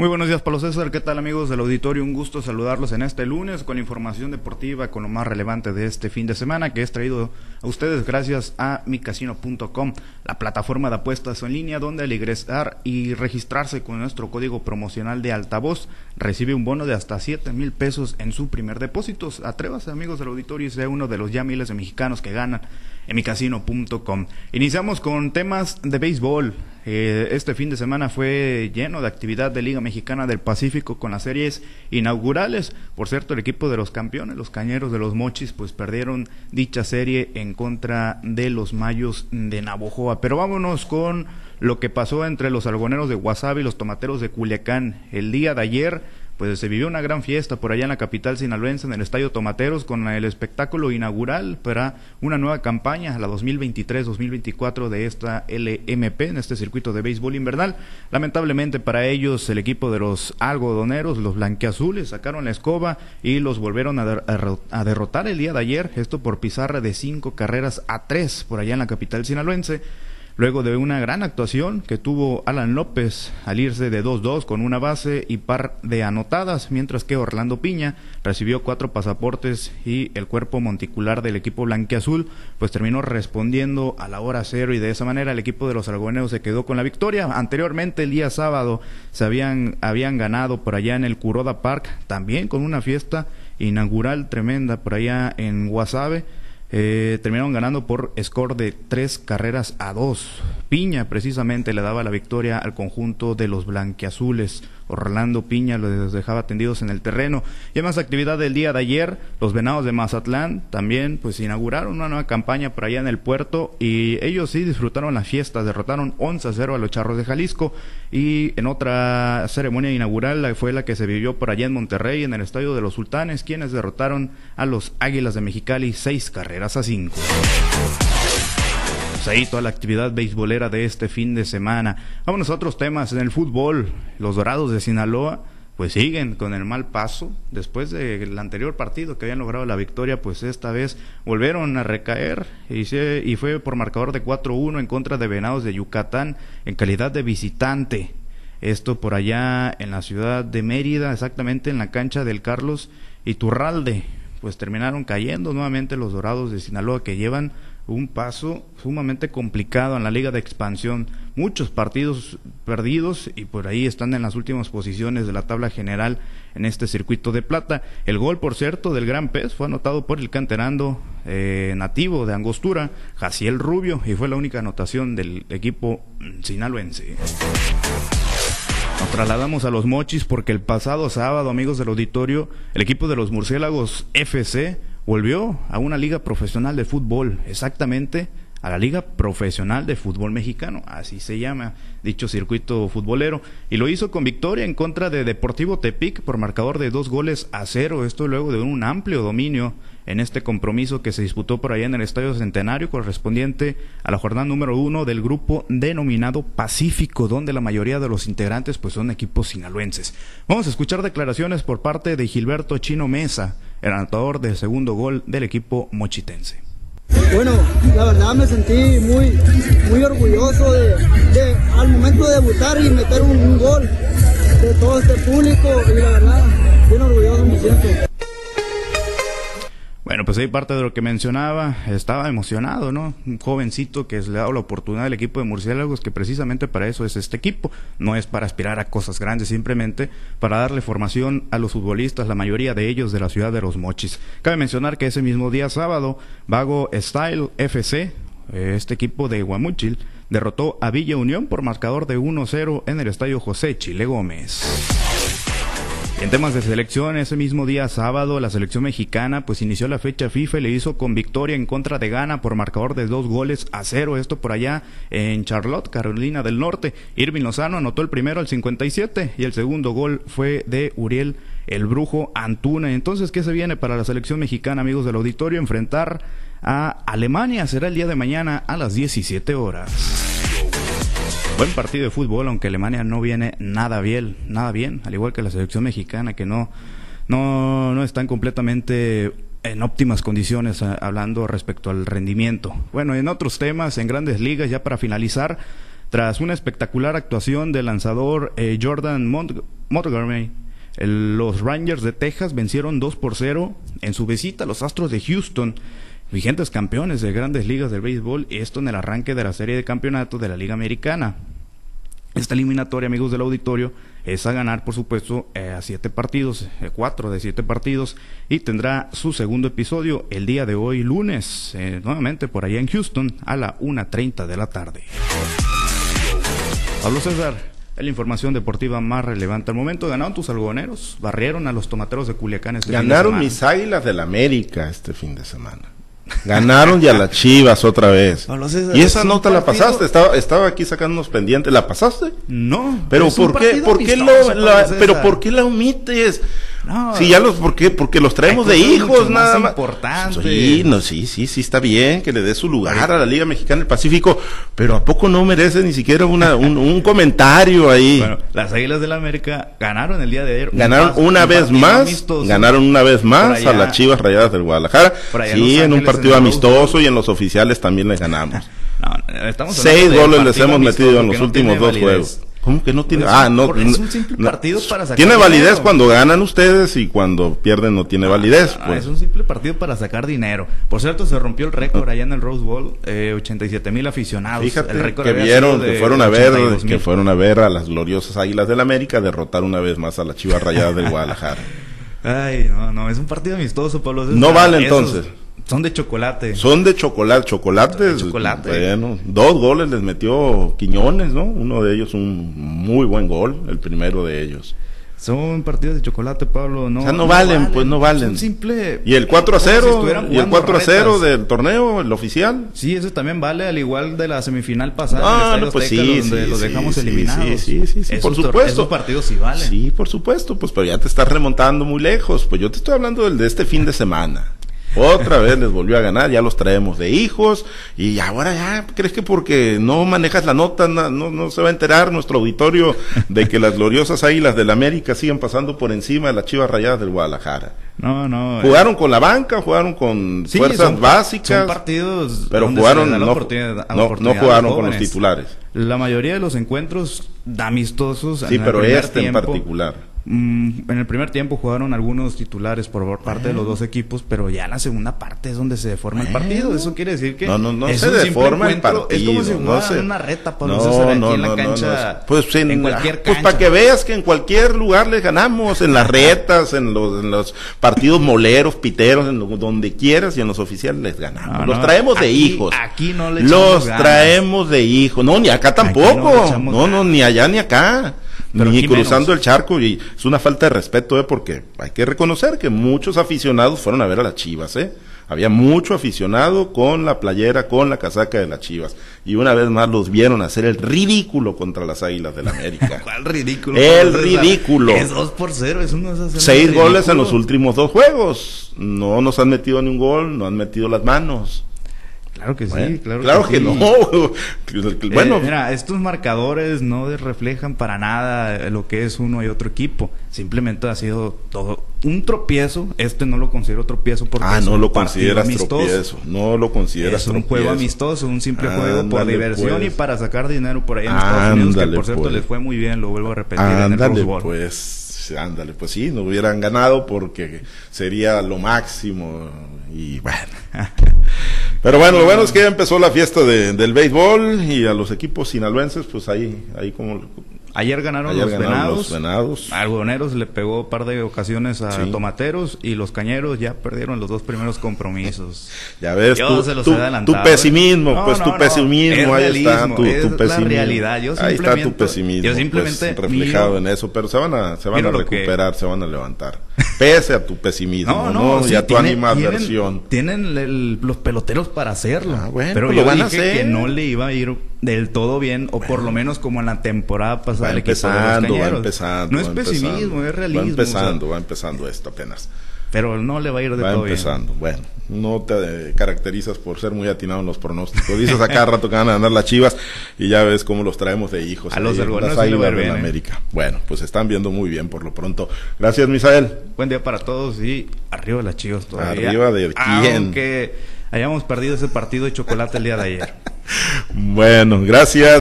Muy buenos días, Pablo César. ¿Qué tal, amigos del auditorio? Un gusto saludarlos en este lunes con información deportiva, con lo más relevante de este fin de semana, que es traído a ustedes gracias a micasino.com, la plataforma de apuestas en línea, donde al ingresar y registrarse con nuestro código promocional de altavoz, recibe un bono de hasta 7 mil pesos en su primer depósito. Atrévase, amigos del auditorio, y sea uno de los ya miles de mexicanos que ganan en micasino.com. Iniciamos con temas de béisbol. Eh, este fin de semana fue lleno de actividad de Liga Mexicana del Pacífico con las series inaugurales. Por cierto, el equipo de los campeones, los Cañeros de los Mochis, pues perdieron dicha serie en contra de los Mayos de Navojoa. Pero vámonos con lo que pasó entre los algoneros de Guasave y los tomateros de Culiacán. El día de ayer pues se vivió una gran fiesta por allá en la capital sinaloense, en el Estadio Tomateros, con el espectáculo inaugural para una nueva campaña, la 2023-2024 de esta LMP, en este circuito de béisbol invernal. Lamentablemente para ellos, el equipo de los algodoneros, los blanqueazules, sacaron la escoba y los volvieron a, a derrotar el día de ayer, esto por pizarra de cinco carreras a tres por allá en la capital sinaloense luego de una gran actuación que tuvo Alan López al irse de 2-2 con una base y par de anotadas, mientras que Orlando Piña recibió cuatro pasaportes y el cuerpo monticular del equipo blanqueazul pues terminó respondiendo a la hora cero y de esa manera el equipo de los argoneros se quedó con la victoria. Anteriormente el día sábado se habían, habían ganado por allá en el Kuroda Park, también con una fiesta inaugural tremenda por allá en Guasave eh, terminaron ganando por score de tres carreras a dos. Piña precisamente le daba la victoria al conjunto de los blanqueazules. Orlando Piña los dejaba tendidos en el terreno. Y más actividad del día de ayer, los Venados de Mazatlán también pues inauguraron una nueva campaña por allá en el puerto y ellos sí disfrutaron la fiesta, derrotaron 11 a 0 a los Charros de Jalisco y en otra ceremonia inaugural fue la que se vivió por allá en Monterrey en el Estadio de los Sultanes, quienes derrotaron a los Águilas de Mexicali seis carreras a cinco. Pues ahí toda la actividad beisbolera de este fin de semana. Vamos a otros temas. En el fútbol, los Dorados de Sinaloa pues siguen con el mal paso. Después del anterior partido que habían logrado la victoria, pues esta vez volvieron a recaer y, y fue por marcador de 4-1 en contra de Venados de Yucatán en calidad de visitante. Esto por allá en la ciudad de Mérida, exactamente en la cancha del Carlos Iturralde. Pues terminaron cayendo nuevamente los Dorados de Sinaloa que llevan un paso sumamente complicado en la liga de expansión. Muchos partidos perdidos y por ahí están en las últimas posiciones de la tabla general en este circuito de plata. El gol, por cierto, del Gran Pez fue anotado por el canterando eh, nativo de Angostura, Jaciel Rubio, y fue la única anotación del equipo sinaloense. Nos trasladamos a los mochis porque el pasado sábado, amigos del auditorio, el equipo de los murciélagos FC volvió a una liga profesional de fútbol, exactamente a la Liga Profesional de Fútbol Mexicano, así se llama dicho circuito futbolero, y lo hizo con victoria en contra de Deportivo Tepic por marcador de dos goles a cero, esto luego de un amplio dominio en este compromiso que se disputó por allá en el Estadio Centenario correspondiente a la jornada número uno del grupo denominado Pacífico, donde la mayoría de los integrantes pues son equipos sinaloenses. Vamos a escuchar declaraciones por parte de Gilberto Chino Mesa, el anotador del segundo gol del equipo mochitense. Bueno, la verdad me sentí muy, muy orgulloso de, al momento de debutar y meter un, gol de todo este público y la verdad, bien orgulloso me siento. Ahí parte de lo que mencionaba, estaba emocionado, ¿no? Un jovencito que le ha dado la oportunidad al equipo de Murciélagos, que precisamente para eso es este equipo, no es para aspirar a cosas grandes, simplemente para darle formación a los futbolistas, la mayoría de ellos de la ciudad de Los Mochis. Cabe mencionar que ese mismo día sábado, Vago Style FC, este equipo de Guamuchil, derrotó a Villa Unión por marcador de 1-0 en el estadio José Chile Gómez. En temas de selección, ese mismo día sábado, la selección mexicana pues inició la fecha FIFA y le hizo con victoria en contra de Ghana por marcador de dos goles a cero. Esto por allá en Charlotte, Carolina del Norte. Irving Lozano anotó el primero al 57 y el segundo gol fue de Uriel el Brujo Antuna. Entonces, ¿qué se viene para la selección mexicana, amigos del auditorio? Enfrentar a Alemania. Será el día de mañana a las 17 horas. Buen partido de fútbol, aunque Alemania no viene nada bien, nada bien, al igual que la selección mexicana, que no, no, no están completamente en óptimas condiciones hablando respecto al rendimiento. Bueno, en otros temas, en grandes ligas, ya para finalizar, tras una espectacular actuación del lanzador eh, Jordan Montgomery. El- los Rangers de Texas vencieron 2 por 0 en su visita a los Astros de Houston, vigentes campeones de grandes ligas del béisbol, esto en el arranque de la serie de campeonatos de la Liga Americana. Esta eliminatoria, amigos del auditorio, es a ganar, por supuesto, eh, a siete partidos, eh, cuatro de siete partidos, y tendrá su segundo episodio el día de hoy, lunes, eh, nuevamente por allá en Houston, a la 1.30 de la tarde. Pablo César, la información deportiva más relevante al momento. Ganaron tus algodoneros, barrieron a los tomateros de Culiacán este fin de Ganaron mis águilas del América este fin de semana. Ganaron ya las chivas otra vez. Y es esa nota la pasaste, estaba, estaba aquí sacando unos pendientes. ¿La pasaste? No, Pero ¿por qué, por qué lo, la- pero por qué la omites? No. Si ya los, ¿por qué? Porque los traemos de hijos, nada más importantes. Sí, no, sí, sí, sí, está bien que le dé su lugar a la Liga Mexicana del Pacífico, pero ¿a poco no merece ni siquiera una, un, un comentario ahí? Bueno, las Águilas del la América ganaron el día de ayer. Ganaron una un vez más, amistoso. ganaron una vez más allá- a las Chivas Rayadas del Guadalajara. Sí, en un partido amistoso y en los oficiales también les ganamos. No, estamos Seis goles les hemos metido en los no últimos dos juegos. ¿Cómo que no tiene? Ah, no. es un simple no. partido para sacar Tiene validez dinero. cuando ganan ustedes y cuando pierden no tiene validez. Ah, pues. Es un simple partido para sacar dinero. Por cierto, se rompió el récord allá en el Rose Bowl, eh, 87 mil aficionados. Fíjate el récord que vieron, que fueron a ver, 82,000. que fueron a ver a las gloriosas Águilas del América derrotar una vez más a las Chivas Rayadas del Guadalajara. Ay, no, no, es un partido amistoso, Pablo. César. No vale, Esos entonces. Son de chocolate. Son de chocolate, chocolates. De chocolate. Bueno, dos goles les metió Quiñones, ¿no? Uno de ellos un muy buen gol, el primero de ellos. Son partidos de chocolate, Pablo. No, O sea, no valen, pues, no valen. Simple. Y el 4 a como si 0, estuvieran y el jugando 4 a 0 retas. del torneo, el oficial. Sí, eso también vale, al igual de la semifinal pasada. Ah, no, pues Azteca, sí, donde sí, los dejamos sí, eliminados. sí, sí, sí, sí, por supuesto. Esos partidos sí valen. Sí, por supuesto, pues pero ya te estás remontando muy lejos. Pues yo te estoy hablando del de este fin de semana. Otra vez les volvió a ganar, ya los traemos de hijos y ahora ya, ¿crees que porque no manejas la nota no, no se va a enterar nuestro auditorio de que las gloriosas águilas del América siguen pasando por encima de las chivas rayadas del Guadalajara? No, no. eh, Jugaron con la banca, jugaron con sí, fuerzas son- básicas, Son partidos. pero jugaron, no, oportunidad- no- jugaron con los titulares. La mayoría de los encuentros amistosos. Sí, pero este en particular. Mm, en el primer tiempo jugaron algunos titulares por parte de los dos equipos, pero ya en la segunda parte es donde se deforma el partido. Eso quiere decir que No, no, no se deforma el partido. Es como si no se- una reta para no, César, aquí no, en la cancha. Pues en, en cualquier Pues cancha. para que veas que en cualquier lugar les ganamos, en las retas, en los, en los partidos moleros, piteros, en lo- donde quieras y en los oficiales les ganamos. Los traemos de aquí- hijos. aquí no le Los ganas. traemos de hijos. No, ni acá tampoco. No, no, ni allá ni acá. Pero ni cruzando menos. el charco y es una falta de respeto, ¿eh? porque hay que reconocer que muchos aficionados fueron a ver a las Chivas, ¿eh? Había mucho aficionado con la playera, con la casaca de las Chivas. Y una vez más los vieron hacer el ridículo contra las Águilas del América. ¿Cuál ridículo? El ridículo. Es 2 por 0, es uno Seis goles en los últimos dos juegos. No nos han metido ni un gol, no han metido las manos. Claro que sí, Bueno, claro, que, sí. no. Eh, bueno, mira, estos marcadores no reflejan para nada lo que es uno y otro equipo. Simplemente ha sido todo un tropiezo. Este no lo considero tropiezo porque ah, es no un lo consideras amistoso. tropiezo. No lo consideras Es un tropiezo. juego amistoso, un simple juego por diversión pues. y para sacar dinero por ahí en Estados Unidos, que por cierto pues. les fue muy bien, lo vuelvo a repetir en el Ándale, pues, ándale, pues sí, no hubieran ganado porque sería lo máximo y bueno. Pero bueno, lo bueno es que ya empezó la fiesta de- del béisbol y a los equipos sinaloenses, pues ahí, ahí como Ayer ganaron ayer los ganaron venados. los venados. Algodoneros le pegó un par de ocasiones a Sí. Tomateros y los Cañeros ya perdieron los dos primeros compromisos. Ya ves, Yo tu, se los pesimismo, ¿eh? No, pues no, tu no, pesimismo, es ahí está, realismo, tu, es tu la pesimismo. realidad. Yo ahí está tu simplemente- pesimismo, yo simplemente pues, reflejado miro- en eso, pero se van a, se van a que- recuperar, se van a levantar. Pese a tu pesimismo, No, ¿no? no, y sí, a tu animadversión. Tienen, tienen el- los peloteros para hacerlo. Ah, bueno, pero pues yo lo van a dije hacer. que no le iba a ir del todo bien, o por lo menos como en la temporada pasada Va el equipo de los empezando, va empezando. No es pesimismo, es realismo. Va empezando, o sea, va empezando esto apenas. pero no le va a ir de Va todo bien. empezando. Bueno, no te caracterizas por ser muy atinado en los pronósticos. Dices a cada rato que van a ganar las chivas y ya ves cómo los traemos de hijos. A los del las ir Águilas bien, del ¿eh? América. Bueno, pues están viendo muy bien por lo pronto. Gracias, Misael. Buen día para todos y arriba las chivas todavía. Arriba de quién. Aunque hayamos perdido ese partido de chocolate el día de ayer. Bueno, gracias.